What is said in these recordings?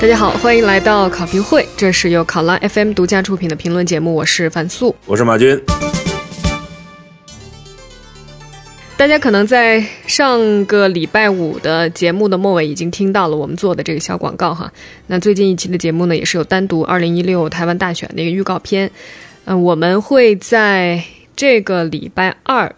大家好，欢迎来到考评会，这是由考拉 FM 独家出品的评论节目，我是樊素，我是马军。大家可能在上个礼拜五的节目的末尾已经听到了我们做的这个小广告哈。那最近一期的节目呢，也是有单独二零一六台湾大选的一个预告片。嗯，我们会在这个礼拜二。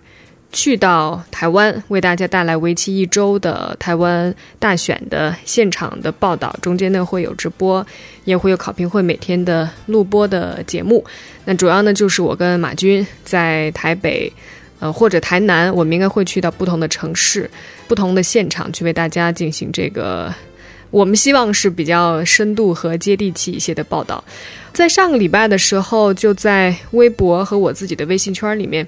去到台湾，为大家带来为期一周的台湾大选的现场的报道，中间呢会有直播，也会有考评会每天的录播的节目。那主要呢就是我跟马军在台北，呃或者台南，我们应该会去到不同的城市、不同的现场，去为大家进行这个。我们希望是比较深度和接地气一些的报道。在上个礼拜的时候，就在微博和我自己的微信圈里面。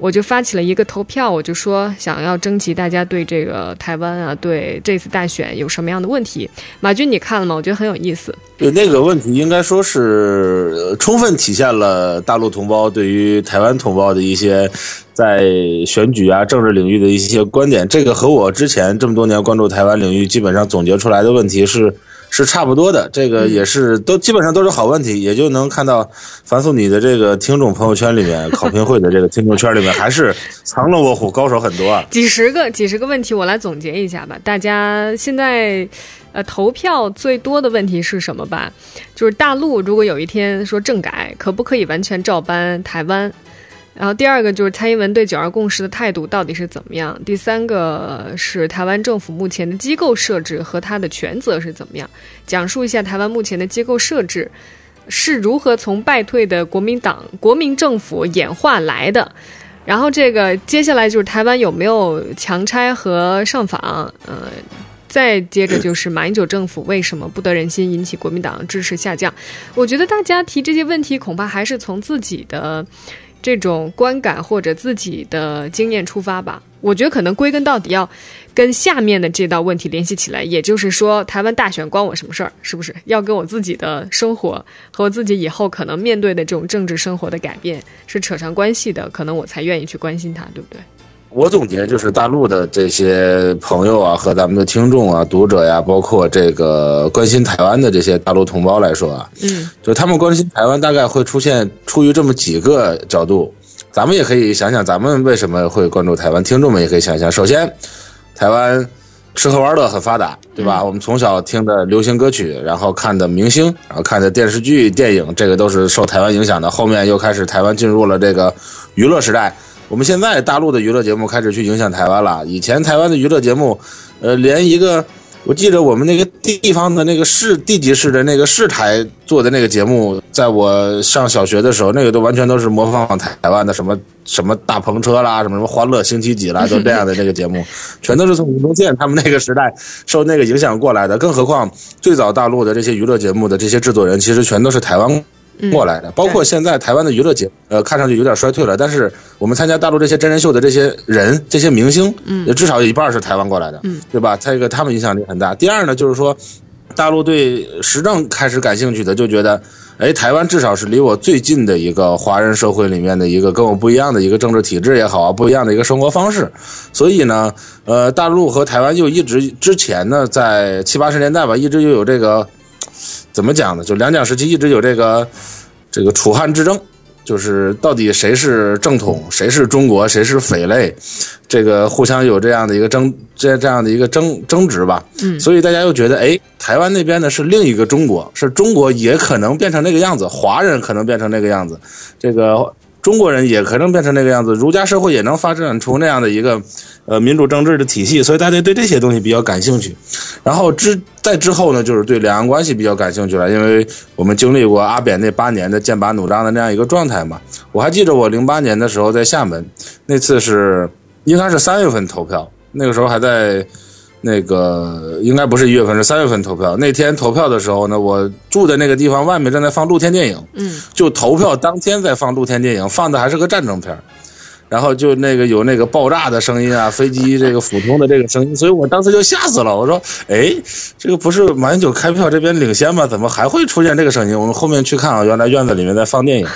我就发起了一个投票，我就说想要征集大家对这个台湾啊，对这次大选有什么样的问题。马军，你看了吗？我觉得很有意思。对那个问题，应该说是充分体现了大陆同胞对于台湾同胞的一些在选举啊、政治领域的一些观点。这个和我之前这么多年关注台湾领域，基本上总结出来的问题是。是差不多的，这个也是都基本上都是好问题，也就能看到凡素你的这个听众朋友圈里面，考评会的这个听众圈里面，还是藏龙卧虎高手很多啊。几十个几十个问题，我来总结一下吧。大家现在呃投票最多的问题是什么吧？就是大陆如果有一天说政改，可不可以完全照搬台湾？然后第二个就是蔡英文对九二共识的态度到底是怎么样？第三个是台湾政府目前的机构设置和他的权责是怎么样？讲述一下台湾目前的机构设置是如何从败退的国民党、国民政府演化来的。然后这个接下来就是台湾有没有强拆和上访？呃，再接着就是马英九政府为什么不得人心，引起国民党支持下降？我觉得大家提这些问题，恐怕还是从自己的。这种观感或者自己的经验出发吧，我觉得可能归根到底要跟下面的这道问题联系起来，也就是说，台湾大选关我什么事儿？是不是要跟我自己的生活和我自己以后可能面对的这种政治生活的改变是扯上关系的？可能我才愿意去关心它，对不对？我总结就是大陆的这些朋友啊，和咱们的听众啊、读者呀，包括这个关心台湾的这些大陆同胞来说啊，嗯，就他们关心台湾，大概会出现出于这么几个角度。咱们也可以想想，咱们为什么会关注台湾？听众们也可以想想。首先，台湾吃喝玩乐很发达，对吧？我们从小听的流行歌曲，然后看的明星，然后看的电视剧、电影，这个都是受台湾影响的。后面又开始台湾进入了这个娱乐时代。我们现在大陆的娱乐节目开始去影响台湾了。以前台湾的娱乐节目，呃，连一个，我记得我们那个地方的那个市地级市的那个市台做的那个节目，在我上小学的时候，那个都完全都是模仿台湾的什么什么大篷车啦，什么什么欢乐星期几啦，都这样的那个节目，全都是从吴宗宪他们那个时代受那个影响过来的。更何况最早大陆的这些娱乐节目的这些制作人，其实全都是台湾。过来的，包括现在台湾的娱乐节，呃，看上去有点衰退了。但是我们参加大陆这些真人秀的这些人，这些明星，嗯，至少有一半是台湾过来的，嗯，对吧？这个他们影响力很大。第二呢，就是说，大陆对时政开始感兴趣的，就觉得，哎，台湾至少是离我最近的一个华人社会里面的一个跟我不一样的一个政治体制也好啊，不一样的一个生活方式。所以呢，呃，大陆和台湾就一直之前呢，在七八十年代吧，一直就有这个。怎么讲呢？就两蒋时期一直有这个，这个楚汉之争，就是到底谁是正统，谁是中国，谁是匪类，这个互相有这样的一个争，这这样的一个争争执吧。嗯，所以大家又觉得，哎，台湾那边呢是另一个中国，是中国也可能变成那个样子，华人可能变成那个样子，这个。中国人也可能变成那个样子，儒家社会也能发展出那样的一个，呃，民主政治的体系，所以大家对这些东西比较感兴趣。然后之再之后呢，就是对两岸关系比较感兴趣了，因为我们经历过阿扁那八年的剑拔弩张的那样一个状态嘛。我还记得我零八年的时候在厦门，那次是应该是三月份投票，那个时候还在。那个应该不是一月份，是三月份投票。那天投票的时候呢，我住的那个地方外面正在放露天电影，嗯，就投票当天在放露天电影，放的还是个战争片然后就那个有那个爆炸的声音啊，飞机这个俯冲的这个声音，所以我当时就吓死了。我说，哎，这个不是马英九开票这边领先吗？怎么还会出现这个声音？我们后面去看啊，原来院子里面在放电影。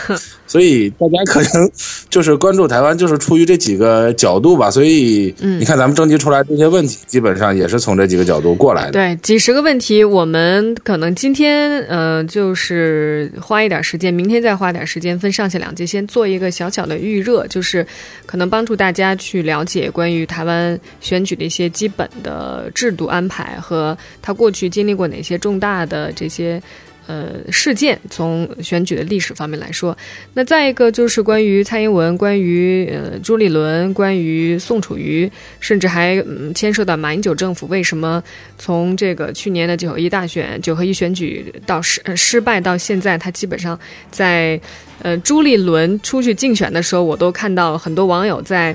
所以大家可能就是关注台湾，就是出于这几个角度吧。所以你看，咱们征集出来这些问题，基本上也是从这几个角度过来的。对，几十个问题，我们可能今天呃，就是花一点时间，明天再花点时间，分上下两节，先做一个小小的预热，就是可能帮助大家去了解关于台湾选举的一些基本的制度安排和他过去经历过哪些重大的这些。呃，事件从选举的历史方面来说，那再一个就是关于蔡英文、关于呃朱立伦、关于宋楚瑜，甚至还嗯牵涉到马英九政府为什么从这个去年的九一大选、九合一选举到失失败到现在，他基本上在呃朱立伦出去竞选的时候，我都看到很多网友在。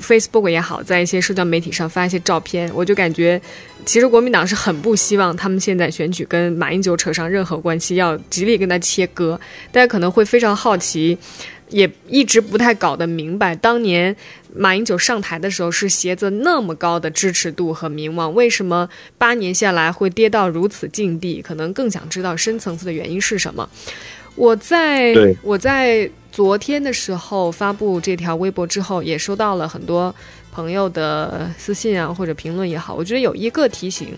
Facebook 也好，在一些社交媒体上发一些照片，我就感觉，其实国民党是很不希望他们现在选举跟马英九扯上任何关系，要极力跟他切割。大家可能会非常好奇，也一直不太搞得明白，当年马英九上台的时候是携着那么高的支持度和名望，为什么八年下来会跌到如此境地？可能更想知道深层次的原因是什么。我在我在。昨天的时候发布这条微博之后，也收到了很多朋友的私信啊，或者评论也好。我觉得有一个提醒，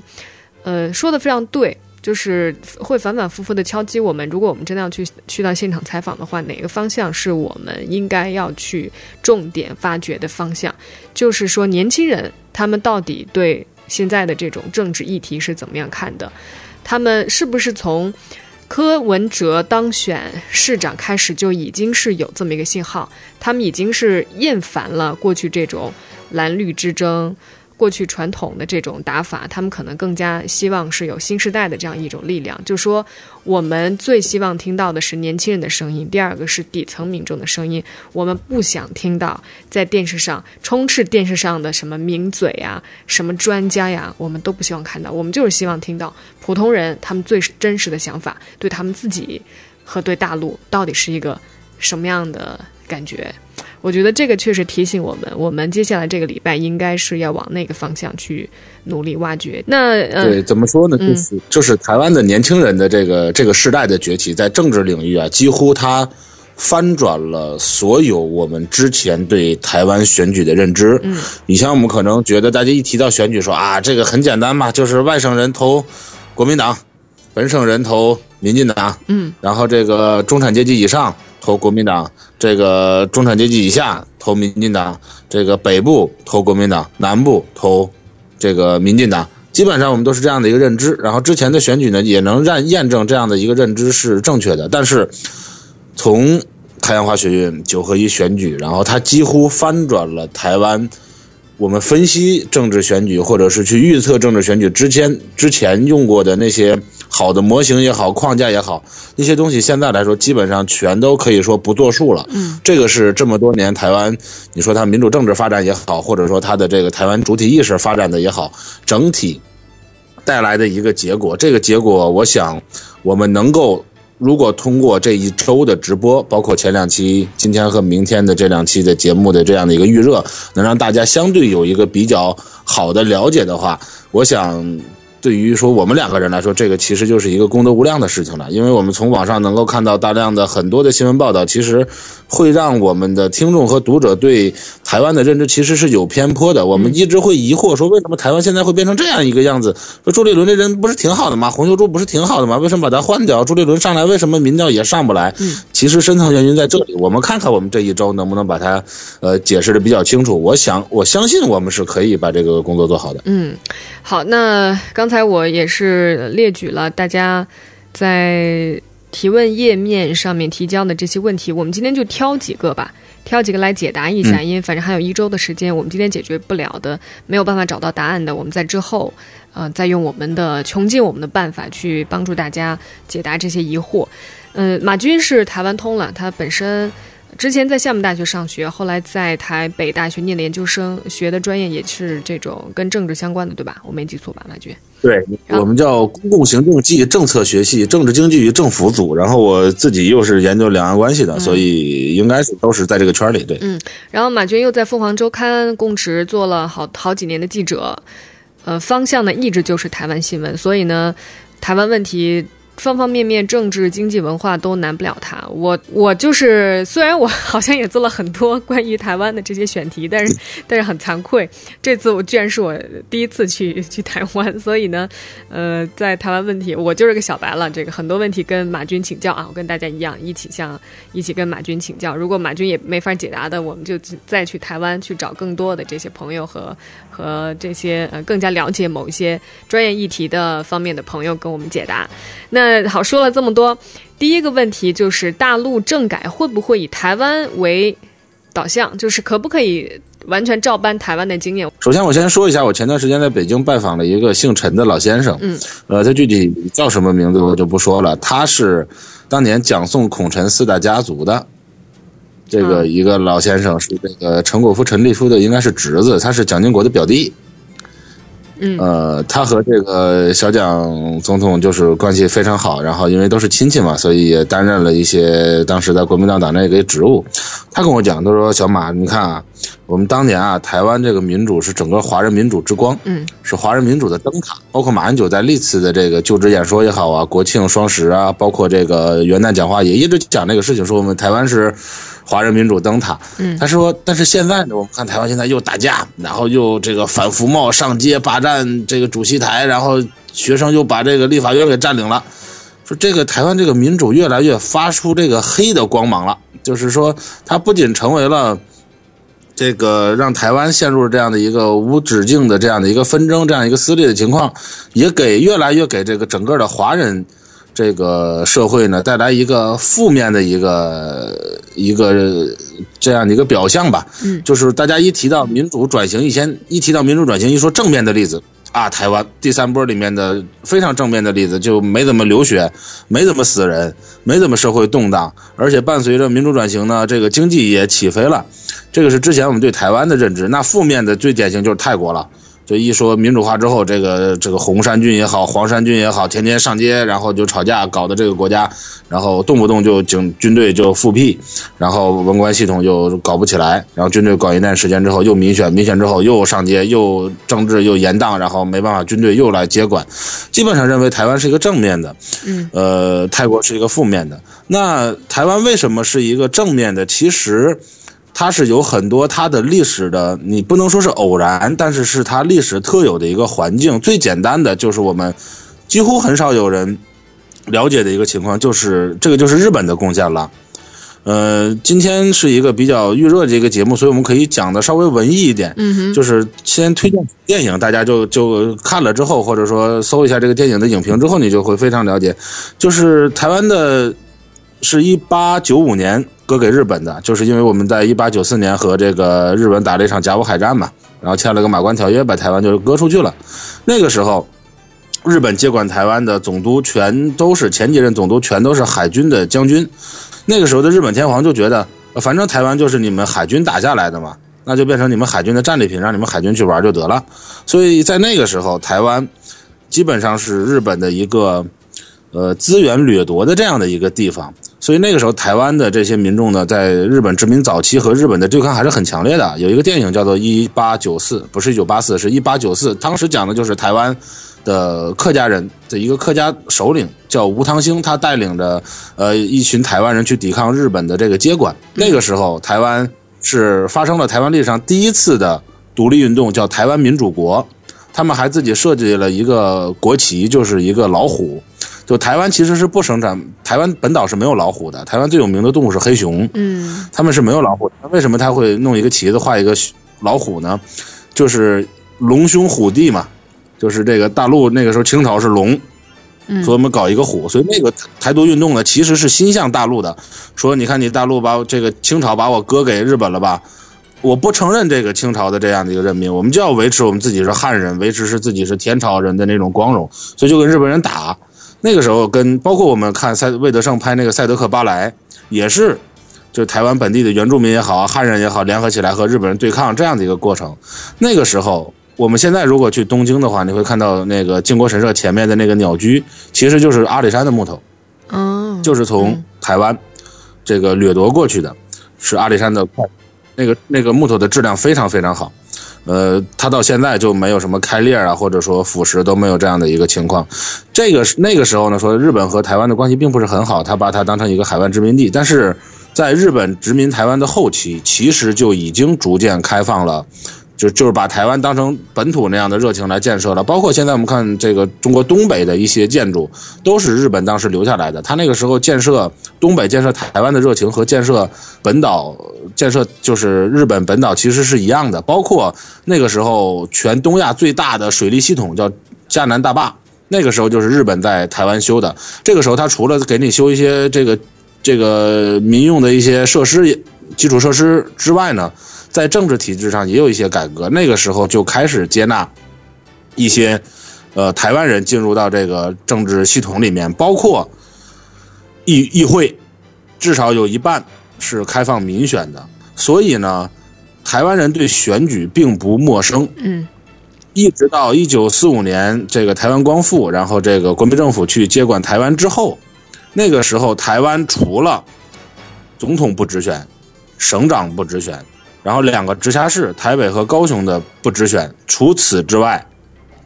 呃，说的非常对，就是会反反复复的敲击我们。如果我们真的要去去到现场采访的话，哪个方向是我们应该要去重点发掘的方向？就是说，年轻人他们到底对现在的这种政治议题是怎么样看的？他们是不是从？柯文哲当选市长开始就已经是有这么一个信号，他们已经是厌烦了过去这种蓝绿之争。过去传统的这种打法，他们可能更加希望是有新时代的这样一种力量。就说我们最希望听到的是年轻人的声音，第二个是底层民众的声音。我们不想听到在电视上充斥电视上的什么名嘴呀、什么专家呀，我们都不希望看到。我们就是希望听到普通人他们最真实的想法，对他们自己和对大陆到底是一个什么样的感觉。我觉得这个确实提醒我们，我们接下来这个礼拜应该是要往那个方向去努力挖掘。那对怎么说呢？就是就是台湾的年轻人的这个这个时代的崛起，在政治领域啊，几乎它翻转了所有我们之前对台湾选举的认知。嗯，以前我们可能觉得大家一提到选举，说啊，这个很简单嘛，就是外省人投国民党，本省人投民进党。嗯，然后这个中产阶级以上。投国民党，这个中产阶级以下投民进党，这个北部投国民党，南部投这个民进党，基本上我们都是这样的一个认知。然后之前的选举呢，也能让验证这样的一个认知是正确的。但是从太阳花学运九合一选举，然后它几乎翻转了台湾。我们分析政治选举，或者是去预测政治选举之前之前用过的那些好的模型也好，框架也好，那些东西现在来说基本上全都可以说不作数了。嗯，这个是这么多年台湾，你说它民主政治发展也好，或者说它的这个台湾主体意识发展的也好，整体带来的一个结果。这个结果，我想我们能够。如果通过这一周的直播，包括前两期、今天和明天的这两期的节目的这样的一个预热，能让大家相对有一个比较好的了解的话，我想。对于说我们两个人来说，这个其实就是一个功德无量的事情了，因为我们从网上能够看到大量的很多的新闻报道，其实会让我们的听众和读者对台湾的认知其实是有偏颇的。我们一直会疑惑说，为什么台湾现在会变成这样一个样子？说朱立伦这人不是挺好的吗？洪秀柱不是挺好的吗？为什么把他换掉？朱立伦上来为什么民调也上不来？其实深层原因在这里。我们看看我们这一周能不能把它呃解释的比较清楚。我想我相信我们是可以把这个工作做好的。嗯，好，那刚。刚才我也是列举了大家在提问页面上面提交的这些问题，我们今天就挑几个吧，挑几个来解答一下。因为反正还有一周的时间，我们今天解决不了的、没有办法找到答案的，我们在之后，呃，再用我们的穷尽我们的办法去帮助大家解答这些疑惑。嗯，马军是台湾通了，他本身。之前在厦门大学上学，后来在台北大学念的研究生，学的专业也是这种跟政治相关的，对吧？我没记错吧，马军？对我们叫公共行政暨政策学系政治经济与政府组，然后我自己又是研究两岸关系的，所以应该是都是在这个圈里。对，嗯，然后马军又在凤凰周刊供职做了好好几年的记者，呃，方向呢一直就是台湾新闻，所以呢，台湾问题。方方面面，政治、经济、文化都难不了他。我我就是，虽然我 好像也做了很多关于台湾的这些选题，但是 但是很惭愧，这次我居然是我第一次去去台湾，所以呢，呃，在台湾问题，我就是个小白了。这个很多问题跟马军请教啊，我跟大家一样，一起向一起跟马军请教。如果马军也没法解答的，我们就再去台湾去找更多的这些朋友和和这些呃更加了解某一些专业议题的方面的朋友跟我们解答。那。好，说了这么多，第一个问题就是大陆政改会不会以台湾为导向？就是可不可以完全照搬台湾的经验？首先，我先说一下，我前段时间在北京拜访了一个姓陈的老先生，嗯，呃，他具体叫什么名字我就不说了。他是当年蒋宋孔陈四大家族的这个一个老先生，是这个陈果夫、陈立夫的应该是侄子，他是蒋经国的表弟。嗯，呃，他和这个小蒋总统就是关系非常好，然后因为都是亲戚嘛，所以也担任了一些当时在国民党党内一个职务。他跟我讲，他说：“小马，你看啊，我们当年啊，台湾这个民主是整个华人民主之光，嗯，是华人民主的灯塔。包括马英九在历次的这个就职演说也好啊，国庆双十啊，包括这个元旦讲话也一直讲这个事情，说我们台湾是。”华人民主灯塔，嗯，他说，但是现在呢，我们看台湾现在又打架，然后又这个反服贸上街霸占这个主席台，然后学生又把这个立法院给占领了，说这个台湾这个民主越来越发出这个黑的光芒了，就是说它不仅成为了这个让台湾陷入这样的一个无止境的这样的一个纷争，这样一个撕裂的情况，也给越来越给这个整个的华人。这个社会呢，带来一个负面的一个一个这样的一个表象吧。嗯，就是大家一提到民主转型，以前一提到民主转型，一说正面的例子啊，台湾第三波里面的非常正面的例子，就没怎么流血，没怎么死人，没怎么社会动荡，而且伴随着民主转型呢，这个经济也起飞了。这个是之前我们对台湾的认知。那负面的最典型就是泰国了。就一说民主化之后，这个这个红衫军也好，黄衫军也好，天天上街，然后就吵架，搞得这个国家，然后动不动就警军队就复辟，然后文官系统就搞不起来，然后军队搞一段时间之后又民选，民选之后又上街，又政治又严荡，然后没办法，军队又来接管，基本上认为台湾是一个正面的，嗯，呃，泰国是一个负面的。那台湾为什么是一个正面的？其实。它是有很多它的历史的，你不能说是偶然，但是是它历史特有的一个环境。最简单的就是我们几乎很少有人了解的一个情况，就是这个就是日本的贡献了。呃，今天是一个比较预热的一个节目，所以我们可以讲的稍微文艺一点。嗯哼，就是先推荐电影，大家就就看了之后，或者说搜一下这个电影的影评之后，你就会非常了解。就是台湾的，是一八九五年。割给日本的，就是因为我们在一八九四年和这个日本打了一场甲午海战嘛，然后签了个马关条约，把台湾就割出去了。那个时候，日本接管台湾的总督全都是前几任总督全都是海军的将军。那个时候的日本天皇就觉得，反正台湾就是你们海军打下来的嘛，那就变成你们海军的战利品，让你们海军去玩就得了。所以在那个时候，台湾基本上是日本的一个呃资源掠夺的这样的一个地方。所以那个时候，台湾的这些民众呢，在日本殖民早期和日本的对抗还是很强烈的。有一个电影叫做《一八九四》，不是一九八四，是一八九四。当时讲的就是台湾的客家人的一个客家首领叫吴汤兴，他带领着呃一群台湾人去抵抗日本的这个接管。那个时候，台湾是发生了台湾历史上第一次的独立运动，叫台湾民主国。他们还自己设计了一个国旗，就是一个老虎。就台湾其实是不生产，台湾本岛是没有老虎的。台湾最有名的动物是黑熊，嗯，他们是没有老虎。那为什么他会弄一个旗子画一个老虎呢？就是龙兄虎弟嘛，就是这个大陆那个时候清朝是龙，所以我们搞一个虎。所以那个台独运动呢，其实是心向大陆的，说你看你大陆把这个清朝把我割给日本了吧？我不承认这个清朝的这样的一个任命，我们就要维持我们自己是汉人，维持是自己是天朝人的那种光荣，所以就跟日本人打。那个时候跟包括我们看赛魏德胜拍那个《赛德克巴莱》，也是就是台湾本地的原住民也好，汉人也好，联合起来和日本人对抗这样的一个过程。那个时候，我们现在如果去东京的话，你会看到那个靖国神社前面的那个鸟居，其实就是阿里山的木头，哦，就是从台湾这个掠夺过去的，是阿里山的块，那个那个木头的质量非常非常好。呃，它到现在就没有什么开裂啊，或者说腐蚀都没有这样的一个情况。这个那个时候呢，说日本和台湾的关系并不是很好，他把它当成一个海外殖民地。但是在日本殖民台湾的后期，其实就已经逐渐开放了。就就是把台湾当成本土那样的热情来建设了，包括现在我们看这个中国东北的一些建筑，都是日本当时留下来的。他那个时候建设东北、建设台湾的热情和建设本岛、建设就是日本本岛其实是一样的。包括那个时候全东亚最大的水利系统叫嘉南大坝，那个时候就是日本在台湾修的。这个时候他除了给你修一些这个这个民用的一些设施、基础设施之外呢。在政治体制上也有一些改革，那个时候就开始接纳一些呃台湾人进入到这个政治系统里面，包括议议会，至少有一半是开放民选的。所以呢，台湾人对选举并不陌生。嗯，一直到一九四五年这个台湾光复，然后这个国民政府去接管台湾之后，那个时候台湾除了总统不直选，省长不直选。然后两个直辖市，台北和高雄的不直选，除此之外，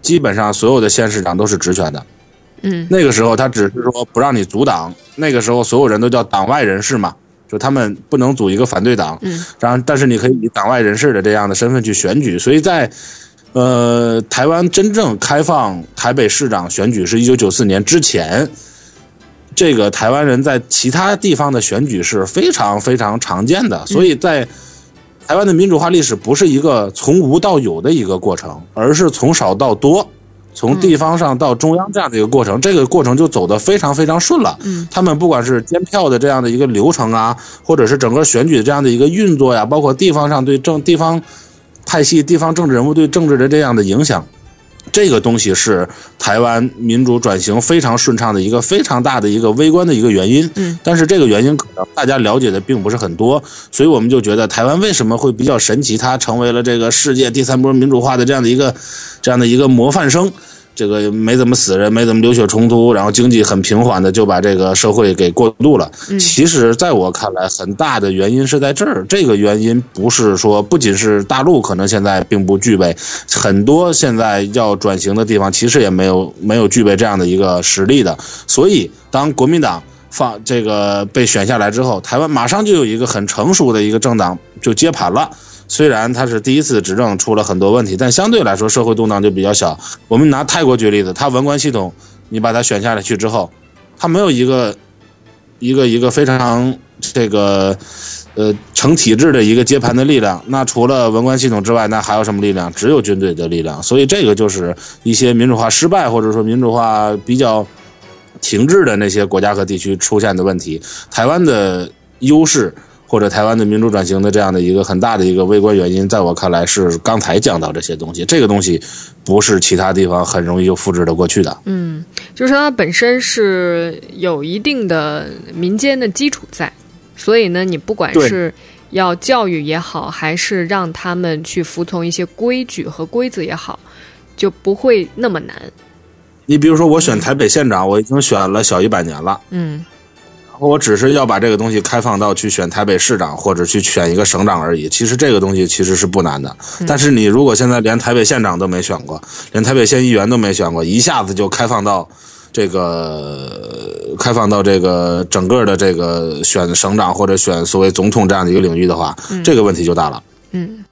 基本上所有的县市长都是直选的。嗯，那个时候他只是说不让你阻挡，那个时候所有人都叫党外人士嘛，就他们不能组一个反对党。嗯，然后但是你可以以党外人士的这样的身份去选举，所以在，呃，台湾真正开放台北市长选举是一九九四年之前，这个台湾人在其他地方的选举是非常非常常见的，所以在。台湾的民主化历史不是一个从无到有的一个过程，而是从少到多，从地方上到中央这样的一个过程。这个过程就走得非常非常顺了。嗯，他们不管是监票的这样的一个流程啊，或者是整个选举的这样的一个运作呀，包括地方上对政地方派系、地方政治人物对政治的这样的影响。这个东西是台湾民主转型非常顺畅的一个非常大的一个微观的一个原因。嗯，但是这个原因可能大家了解的并不是很多，所以我们就觉得台湾为什么会比较神奇，它成为了这个世界第三波民主化的这样的一个这样的一个模范生。这个没怎么死人，没怎么流血冲突，然后经济很平缓的就把这个社会给过渡了。其实，在我看来，很大的原因是在这儿。这个原因不是说，不仅是大陆可能现在并不具备，很多现在要转型的地方其实也没有没有具备这样的一个实力的。所以，当国民党放这个被选下来之后，台湾马上就有一个很成熟的一个政党就接盘了。虽然他是第一次执政出了很多问题，但相对来说社会动荡就比较小。我们拿泰国举例子，他文官系统，你把它选下来去之后，他没有一个一个一个非常这个呃成体制的一个接盘的力量。那除了文官系统之外，那还有什么力量？只有军队的力量。所以这个就是一些民主化失败或者说民主化比较停滞的那些国家和地区出现的问题。台湾的优势。或者台湾的民主转型的这样的一个很大的一个微观原因，在我看来是刚才讲到这些东西，这个东西不是其他地方很容易就复制的过去的。嗯，就是它本身是有一定的民间的基础在，所以呢，你不管是要教育也好，还是让他们去服从一些规矩和规则也好，就不会那么难。你比如说，我选台北县长，我已经选了小一百年了。嗯。我只是要把这个东西开放到去选台北市长或者去选一个省长而已。其实这个东西其实是不难的。但是你如果现在连台北县长都没选过，连台北县议员都没选过，一下子就开放到这个开放到这个整个的这个选省长或者选所谓总统这样的一个领域的话，这个问题就大了。嗯。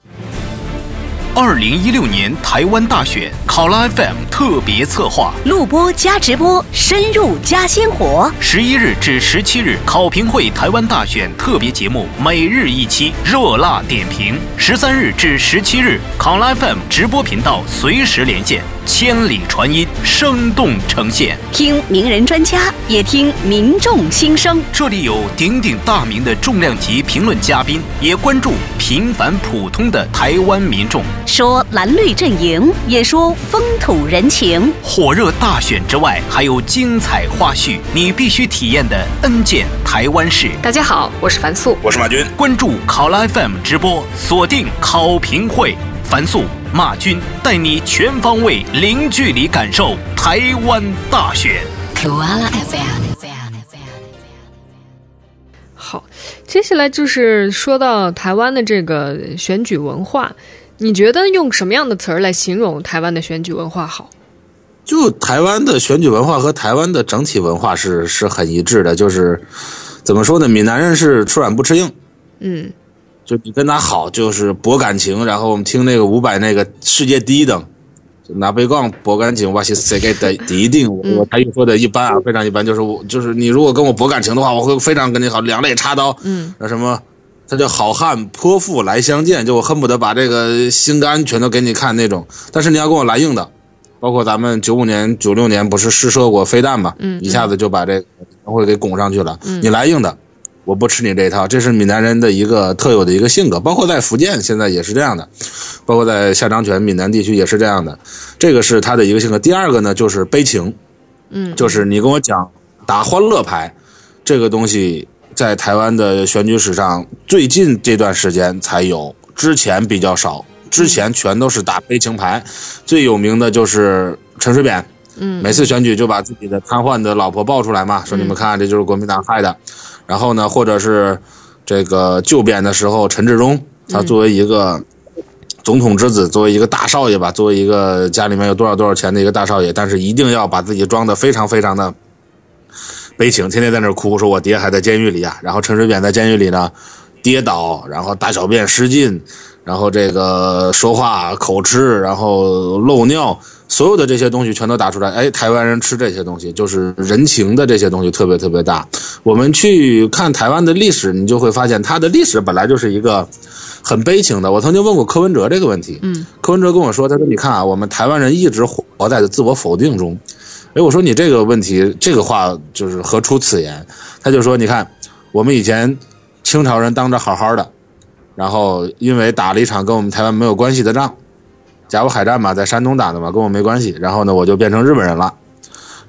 二零一六年台湾大选，考拉 FM 特别策划，录播加直播，深入加鲜活。十一日至十七日，考评会台湾大选特别节目，每日一期，热辣点评。十三日至十七日，考拉 FM 直播频道随时连线。千里传音，生动呈现。听名人专家，也听民众心声。这里有鼎鼎大名的重量级评论嘉宾，也关注平凡普通的台湾民众。说蓝绿阵营，也说风土人情。火热大选之外，还有精彩花絮，你必须体验的 N 件台湾事。大家好，我是樊素。我是马军，关注考拉 FM 直播，锁定考评会，樊素、马军带你全方位、零距离感受台湾大选。好，接下来就是说到台湾的这个选举文化，你觉得用什么样的词儿来形容台湾的选举文化好？就台湾的选举文化和台湾的整体文化是是很一致的，就是怎么说呢？闽南人是吃软不吃硬，嗯就你跟他好就是博感情，然后我们听那个伍佰那个世界第一等，就拿杯杠博感情，哇塞谁给的第一定，我我台语说的一般啊，非常一般，就是我就是你如果跟我博感情的话，我会非常跟你好，两肋插刀，嗯那什么，他叫好汉泼妇来相见，就我恨不得把这个心肝全都给你看那种。但是你要跟我来硬的，包括咱们九五年、九六年不是试射过飞弹嘛，嗯一下子就把这个会给拱上去了。你来硬的，我不吃你这一套，这是闽南人的一个特有的一个性格，包括在福建现在也是这样的，包括在下漳泉闽南地区也是这样的，这个是他的一个性格。第二个呢，就是悲情，嗯，就是你跟我讲打欢乐牌，这个东西在台湾的选举史上最近这段时间才有，之前比较少，之前全都是打悲情牌，最有名的就是陈水扁。嗯每次选举就把自己的瘫痪的老婆抱出来嘛，说你们看这就是国民党害的。然后呢，或者是这个旧编的时候，陈志忠他作为一个总统之子，作为一个大少爷吧，作为一个家里面有多少多少钱的一个大少爷，但是一定要把自己装的非常非常的悲情，天天在那儿哭，说我爹还在监狱里啊。然后陈水扁在监狱里呢，跌倒，然后大小便失禁，然后这个说话口吃，然后漏尿，所有的这些东西全都打出来。哎，台湾人吃这些东西，就是人情的这些东西特别特别大。我们去看台湾的历史，你就会发现它的历史本来就是一个很悲情的。我曾经问过柯文哲这个问题，嗯，柯文哲跟我说，他说你看啊，我们台湾人一直活在自我否定中。哎，我说你这个问题，这个话就是何出此言？他就说，你看，我们以前清朝人当着好好的，然后因为打了一场跟我们台湾没有关系的仗，甲午海战嘛，在山东打的嘛，跟我没关系。然后呢，我就变成日本人了。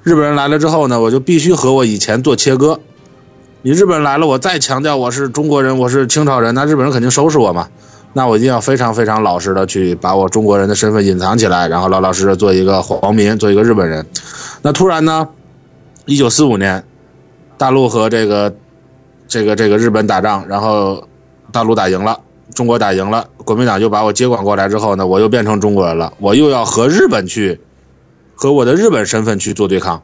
日本人来了之后呢，我就必须和我以前做切割。你日本人来了，我再强调我是中国人，我是清朝人，那日本人肯定收拾我嘛。那我一定要非常非常老实的去把我中国人的身份隐藏起来，然后老老实实做一个皇民，做一个日本人。那突然呢，一九四五年，大陆和这个这个这个日本打仗，然后大陆打赢了，中国打赢了，国民党就把我接管过来之后呢，我又变成中国人了，我又要和日本去和我的日本身份去做对抗。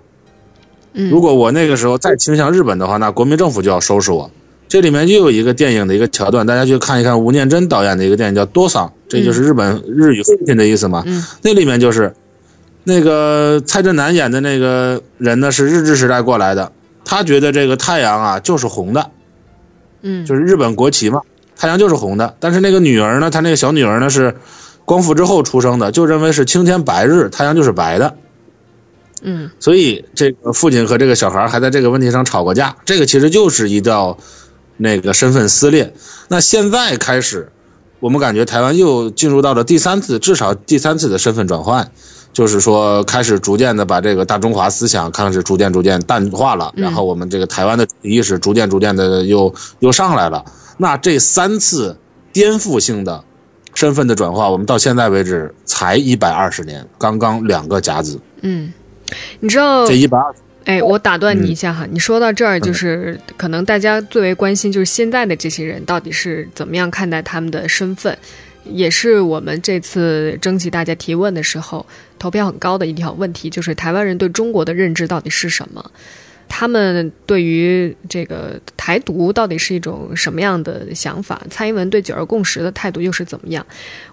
嗯如果我那个时候再倾向日本的话，那国民政府就要收拾我。这里面又有一个电影的一个桥段，大家去看一看吴念真导演的一个电影叫《多桑》，这就是日本日语父亲的意思嘛。嗯那里面就是那个蔡振南演的那个人呢，是日治时代过来的，他觉得这个太阳啊就是红的，嗯，就是日本国旗嘛，太阳就是红的。但是那个女儿呢，她那个小女儿呢是光复之后出生的，就认为是青天白日，太阳就是白的。嗯所以这个父亲和这个小孩还在这个问题上吵过架，这个其实就是一道那个身份撕裂。那现在开始，我们感觉台湾又进入到了第三次，至少第三次的身份转换，就是说开始逐渐的把这个大中华思想开始逐渐逐渐淡化了，嗯然后我们这个台湾的意识逐渐逐渐的又又上来了。那这三次颠覆性的身份的转化，我们到现在为止才一百二十年，刚刚两个甲子，嗯，你知道这一百二十。哎，我打断你一嗯下哈，你说到这儿，就是可能大家最为关心就是现在的这些人到底是怎么样看待他们的身份，也是我们这次征集大家提问的时候投票很高的一条问题，就是台湾人对中国的认知到底是什么？他们对于这个台独到底是一种什么样的想法？蔡英文对九二共识的态度又是怎么样？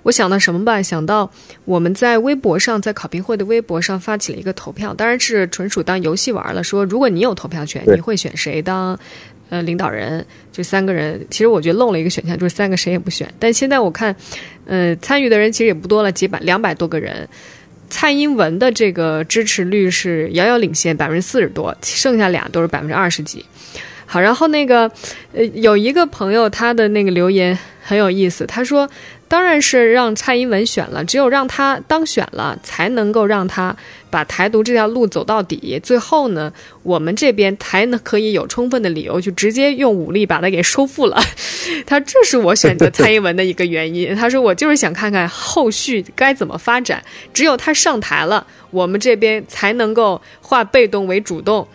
我想到什么吧？想到我们在微博上，在考评会的微博上发起了一个投票，当然是纯属当游戏玩了。说如果你有投票权，你会选谁当呃领导人？就三个人，其实我觉得漏了一个选项，就是三个谁也不选。但现在我看，呃，参与的人其实也不多了，几百两百多个人。蔡英文的这个支持率是遥遥领先，百分之四十多，剩下俩都是百分之二十几。好，然后那个呃，有一个朋友他的那个留言很有意思，他说。当然是让蔡英文选了，只有让他当选了，才能够让他把台独这条路走到底。最后呢，我们这边才能可以有充分的理由去直接用武力把他给收复了。他这是我选择蔡英文的一个原因。他说我就是想看看后续该怎么发展，只有他上台了，我们这边才能够化被动为主动。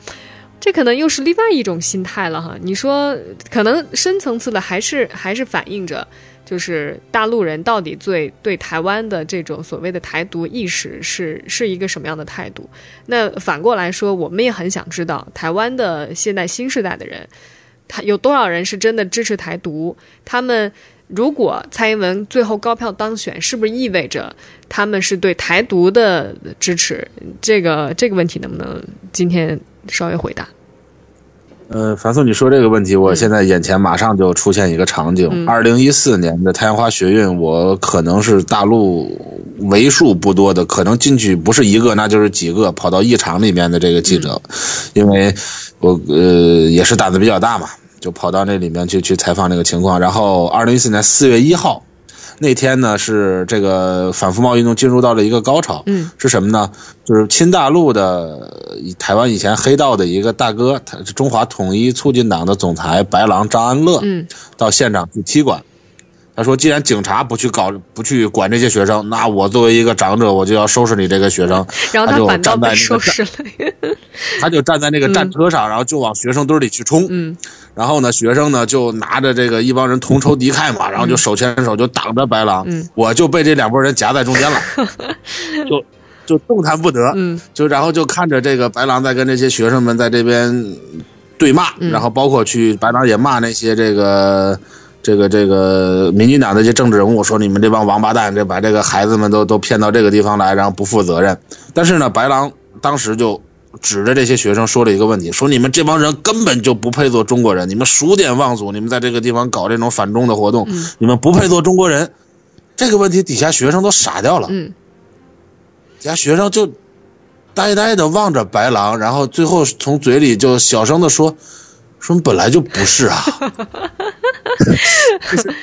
这可能又是另外一种心态了哈。你说，可能深层次的还是还是反映着。就是大陆人到底对对台湾的这种所谓的台独意识是是一个什么样的态度？那反过来说，我们也很想知道台湾的现在新时代的人，他有多少人是真的支持台独？他们如果蔡英文最后高票当选，是不是意味着他们是对台独的支持？这个这个问题能不能今天稍微回答？呃，樊素，你说这个问题，我现在眼前马上就出现一个场景：二零一四年的太阳花学运，我可能是大陆为数不多的可能进去不是一个，那就是几个跑到议场里面的这个记者，因为我呃也是胆子比较大嘛，就跑到那里面去去采访这个情况。然后二零一四年四月一号。那天呢，是这个反服贸运动进入到了一个高潮。嗯，是什么呢？就是亲大陆的台湾以前黑道的一个大哥，他中华统一促进党的总裁白狼张安乐，嗯，到现场去踢馆。他说：“既然警察不去搞、不去管这些学生，那我作为一个长者，我就要收拾你这个学生。”然后他就站在收拾了。他就站在那个 战车上，然后就往学生堆里去冲。嗯。然后呢，学生呢就拿着这个一帮人同仇敌忾嘛，然后就手牵手就挡着白狼。嗯。我就被这两拨人夹在中间了，就就动弹不得。嗯。就然后就看着这个白狼在跟这些学生们在这边对骂，然后包括去白狼也骂那些这个。这个这个民进党的这些政治人物说：“你们这帮王八蛋，这把这个孩子们都都骗到这个地方来，然后不负责任。”但是呢，白狼当时就指着这些学生说了一个问题：“说你们这帮人根本就不配做中国人，你们数典忘祖，你们在这个地方搞这种反中的活动，你们不配做中国人。”这个问题底下学生都傻掉了，嗯，底下学生就呆呆的望着白狼，然后最后从嘴里就小声的说：“说本来就不是啊。”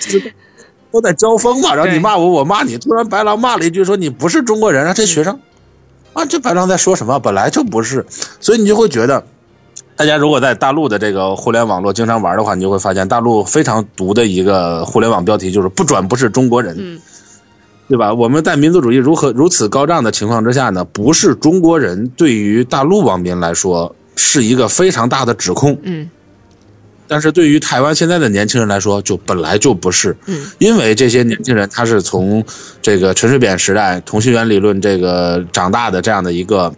就是都在交锋嘛，然后你骂我，我骂你。突然白狼骂了一句，说你不是中国人啊！这学生啊，这白狼在说什么？本来就不是，所以你就会觉得，大家如果在大陆的这个互联网络经常玩的话，你就会发现大陆非常毒的一个互联网标题就是“不转不是中国人”，对吧？我们在民族主义如何如此高涨的情况之下呢？不是中国人对于大陆网民来说是一个非常大的指控。嗯。但是对于台湾现在的年轻人来说，就本来就不是，嗯，因为这些年轻人他是从这个陈水扁时代同心圆理论这个长大的这样的一个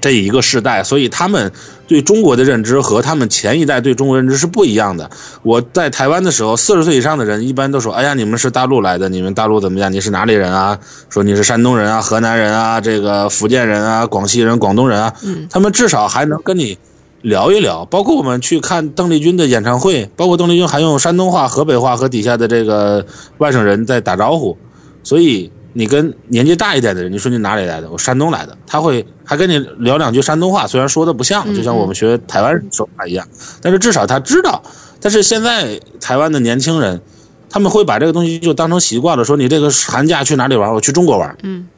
这一个世代，所以他们对中国的认知和他们前一代对中国认知是不一样的。我在台湾的时候，四十岁以上的人一般都说：“哎呀，你们是大陆来的，你们大陆怎么样？你是哪里人啊？说你是山东人啊、河南人啊、这个福建人啊、广西人、广东人啊。”嗯，他们至少还能跟你。聊一聊，包括我们去看邓丽君的演唱会，包括邓丽君还用山东话、河北话和底下的这个外省人在打招呼，所以你跟年纪大一点的人，你说你哪里来的？我山东来的，他会还跟你聊两句山东话，虽然说的不像，就像我们学台湾说话一样，但是至少他知道。但是现在台湾的年轻人，他们会把这个东西就当成习惯了，说你这个寒假去哪里玩？我去中国玩。嗯。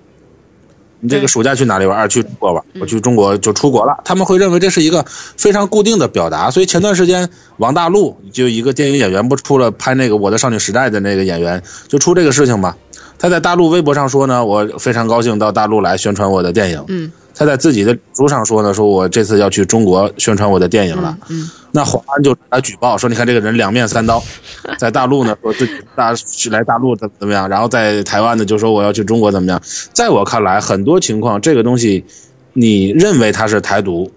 你这个暑假去哪里玩？去中国玩？我去中国就出国了。他们会认为这是一个非常固定的表达，所以前段时间王大陆就一个电影演员不出了拍那个《我的少女时代》的那个演员，就出这个事情嘛。他在大陆微博上说呢，我非常高兴到大陆来宣传我的电影。嗯。他在自己的书上说呢，说我这次要去中国宣传我的电影了。嗯，那华安就来举报说，你看这个人两面三刀，在大陆呢说自己大去来大陆怎怎么样，然后在台湾呢就说我要去中国怎么样。在我看来，很多情况这个东西，你认为他是台独。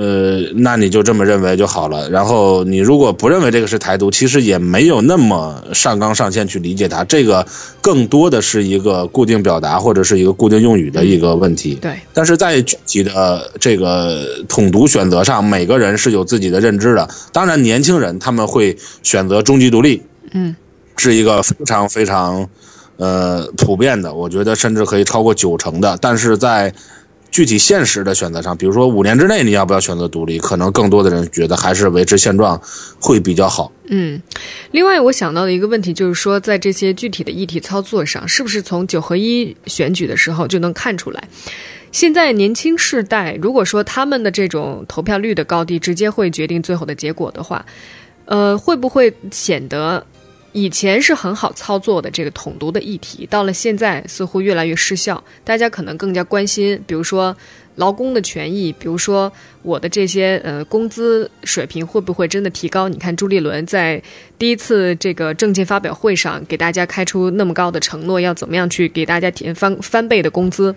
呃，那你就这么认为就好了。然后你如果不认为这个是台独，其实也没有那么上纲上线去理解它。这个更多的是一个固定表达或者是一个固定用语的一个问题。对。但是在具体的这个统独选择上，每个人是有自己的认知的。当然，年轻人他们会选择终极独立。嗯，是一个非常非常。呃，普遍的，我觉得甚至可以超过九成的。但是在具体现实的选择上，比如说五年之内你要不要选择独立，可能更多的人觉得还是维持现状会比较好。嗯，另外我想到的一个问题就是说，在这些具体的议题操作上，是不是从九合一选举的时候就能看出来？现在年轻世代，如果说他们的这种投票率的高低直接会决定最后的结果的话，呃，会不会显得以前是很好操作的这个统独的议题，到了现在似乎越来越失效？大家可能更加关心，比如说劳工的权益，比如说我的这些呃工资水平会不会真的提高？你看朱立伦在第一次这个政见发表会上给大家开出那么高的承诺，要怎么样去给大家提翻翻倍的工资？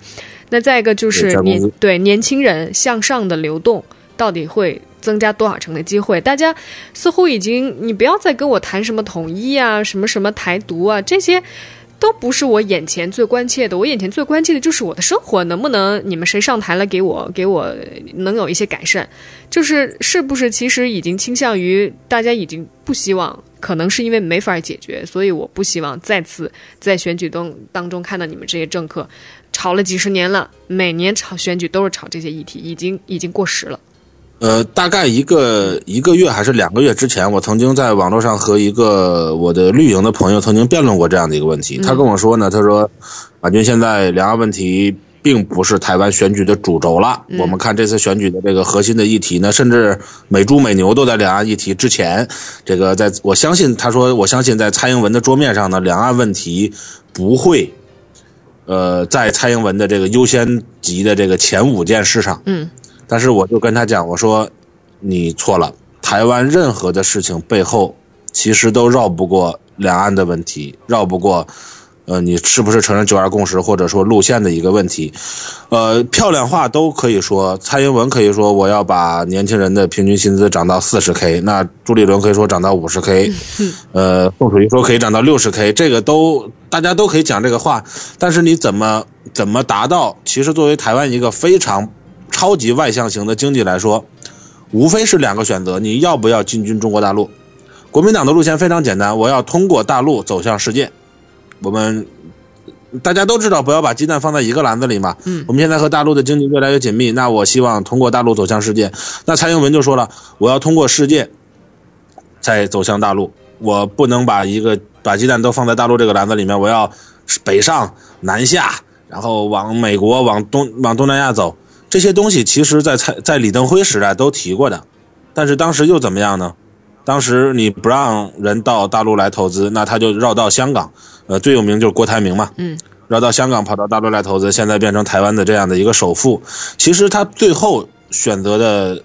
那再一个就是年对年轻人向上的流动到底会增加多少成的机会？大家似乎已经，你不要再跟我谈什么统一啊，什么什么台独啊，这些都不是我眼前最关切的。我眼前最关切的就是我的生活能不能你们谁上台了给我 给我能有一些改善？就是是不是其实已经倾向于大家已经不希望，可能是因为没法解决，所以我不希望再次在选举当当中看到你们这些政客。吵了几十年了，每年吵选举都是吵这些议题，已经已经过时了。呃，大概一个一个月还是两个月之前，我曾经在网络上和一个我的绿营的朋友曾经辩论过这样的一个问题。他跟我说呢，他说，马军现在两岸问题并不是台湾选举的主轴了。我们看这次选举的这个核心的议题呢，甚至美猪美牛都在两岸议题之前。这个在我相信，他说我相信在蔡英文的桌面上呢，两岸问题不会。呃，在蔡英文的这个优先级的这个前五件事上，嗯，但是我就跟他讲，我说你错了，台湾任何的事情背后其实都绕不过两岸的问题，绕不过。呃，你是不是承认九二共识，或者说路线的一个问题？呃，漂亮话都可以说，蔡英文可以说我要把年轻人的平均薪资涨到四十 K，那朱立伦可以说涨到五十 K，呃，宋楚瑜说可以涨到六十 K，这个都大家都可以讲这个话，但是你怎么怎么达到？其实作为台湾一个非常超级外向型的经济来说，无非是两个选择：你要不要进军中国大陆？国民党的路线非常简单，我要通过大陆走向世界。我们大家都知道，不要把鸡蛋放在一个篮子里嘛。嗯，我们现在和大陆的经济越来越紧密，那我希望通过大陆走向世界。那蔡英文就说了，我要通过世界再走向大陆，我不能把一个把鸡蛋都放在大陆这个篮子里面，我要北上南下，然后往美国、往东、往东南亚走。这些东西其实，在蔡在李登辉时代都提过的，但是当时又怎么样呢？当时你不让人到大陆来投资，那他就绕到香港，呃，最有名就是郭台铭嘛，嗯，绕到香港跑到大陆来投资，现在变成台湾的这样的一个首富。其实他最后选择的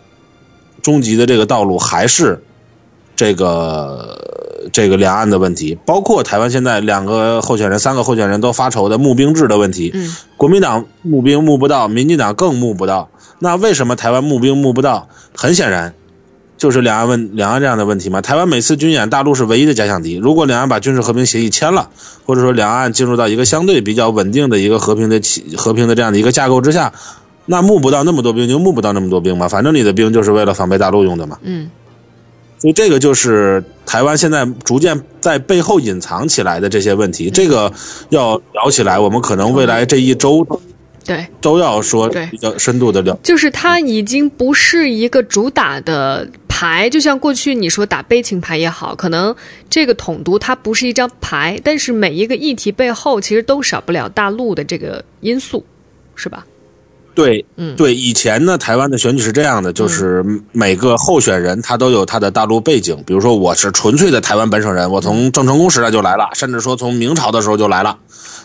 终极的这个道路还是这个这个两岸的问题，包括台湾现在两个候选人、三个候选人都发愁的募兵制的问题。嗯，国民党募兵募不到，民进党更募不到。那为什么台湾募兵募不到？很显然。就是两岸问两岸这样的问题嘛？台湾每次军演，大陆是唯一的假想敌。如果两岸把军事和平协议签了，或者说两岸进入到一个相对比较稳定的一个和平的起和平的这样的一个架构之下，那募不到那么多兵就募不到那么多兵嘛。反正你的兵就是为了防备大陆用的嘛。嗯，所以这个就是台湾现在逐渐在背后隐藏起来的这些问题。这个要聊起来，我们可能未来这一周。对，都要说比较深度的聊，就是它已经不是一个主打的牌，就像过去你说打悲情牌也好，可能这个统独它不是一张牌，但是每一个议题背后其实都少不了大陆的这个因素，是吧？对，嗯，对，以前呢，台湾的选举是这样的，就是每个候选人他都有他的大陆背景，比如说我是纯粹的台湾本省人，我从郑成功时代就来了，甚至说从明朝的时候就来了。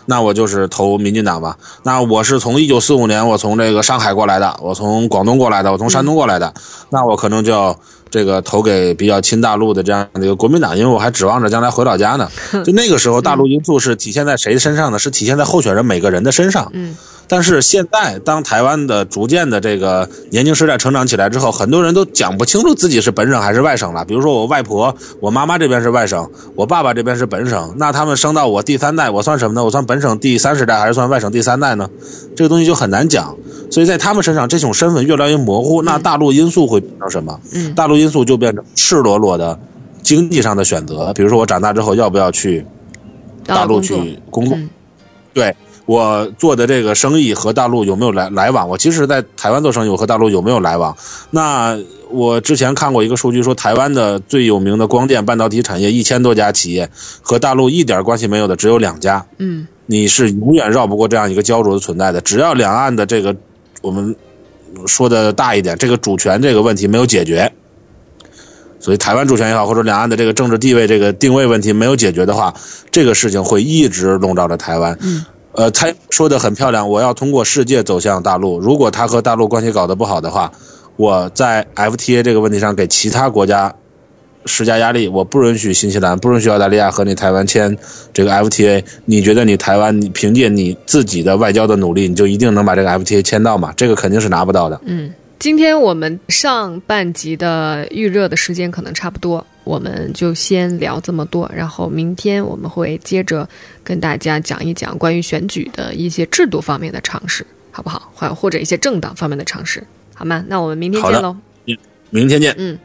那我就是投民进党吧。那我是从一九四五年，我从这个上海过来的，我从广东过来的，我从山东过来的。那我可能就要这个投给比较亲大陆的这样的一个国民党，因为我还指望着将来回老家呢。就那个时候，大陆因素是体现在谁身上呢？是体现在候选人每个人的身上。嗯。但是现在，当台湾的逐渐的这个年轻时代成长起来之后，很多人都讲不清楚自己是本省还是外省了。比如说我外婆、我妈妈这边是外省，我爸爸这边是本省，那他们生到我第三代，我算什么呢？我算本省第三十代还是算外省第三代呢？这个东西就很难讲。所以在他们身上，这种身份越来越模糊。那大陆因素会变成什么？嗯，大陆因素就变成赤裸裸的经济上的选择。比如说我长大之后要不要去大陆去工作。嗯对我做的这个生意和大陆有没有来来往？我其实，在台湾做生意，我和大陆有没有来往？那我之前看过一个数据，说台湾的最有名的光电半导体产业一千多家企业，和大陆一点关系没有的只有两家。嗯你是永远绕不过这样一个焦灼的存在的。只要两岸的这个我们说的大一点，这个主权这个问题没有解决，所以台湾主权也好，或者两岸的这个政治地位这个定位问题没有解决的话，这个事情会一直笼罩着台湾。嗯，呃，他说的很漂亮，我要通过世界走向大陆。如果他和大陆关系搞得不好的话，我在 FTA 这个问题上给其他国家施加压力，我不允许新西兰，不允许澳大利亚和你台湾签这个 FTA。你觉得你台湾，你凭借你自己的外交的努力，你就一定能把这个 FTA 签到吗？这个肯定是拿不到的。嗯。今天我们上半集的预热的时间可能差不多，我们就先聊这么多。然后明天我们会接着跟大家讲一讲关于选举的一些制度方面的常识，好不好？或或者一些政党方面的常识，好吗？那我们明天见喽。明天见。嗯。